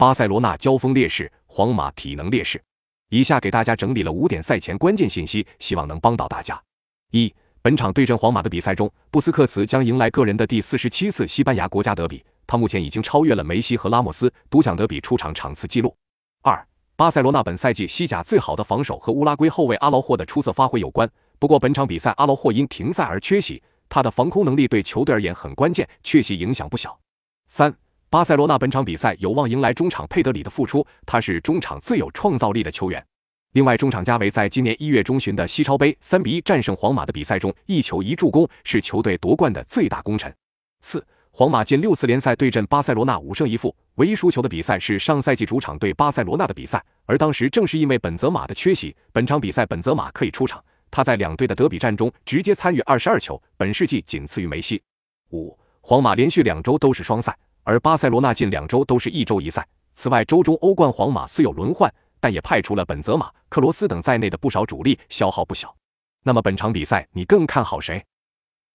巴塞罗那交锋劣势，皇马体能劣势。以下给大家整理了五点赛前关键信息，希望能帮到大家。一、本场对阵皇马的比赛中，布斯克茨将迎来个人的第四十七次西班牙国家德比，他目前已经超越了梅西和拉莫斯独享德比出场场次纪录。二、巴塞罗那本赛季西甲最好的防守和乌拉圭后卫阿劳霍的出色发挥有关，不过本场比赛阿劳霍因停赛而缺席，他的防空能力对球队而言很关键，缺席影响不小。三。巴塞罗那本场比赛有望迎来中场佩德里的复出，他是中场最有创造力的球员。另外，中场加维在今年一月中旬的西超杯三比一战胜皇马的比赛中，一球一助攻，是球队夺冠的最大功臣。四，皇马近六次联赛对阵巴塞罗那五胜一负，唯一输球的比赛是上赛季主场对巴塞罗那的比赛，而当时正是因为本泽马的缺席，本场比赛本泽马可以出场，他在两队的德比战中直接参与二十二球，本世纪仅次于梅西。五，皇马连续两周都是双赛。而巴塞罗那近两周都是一周一赛。此外，周中欧冠皇马虽有轮换，但也派出了本泽马、克罗斯等在内的不少主力，消耗不小。那么本场比赛你更看好谁？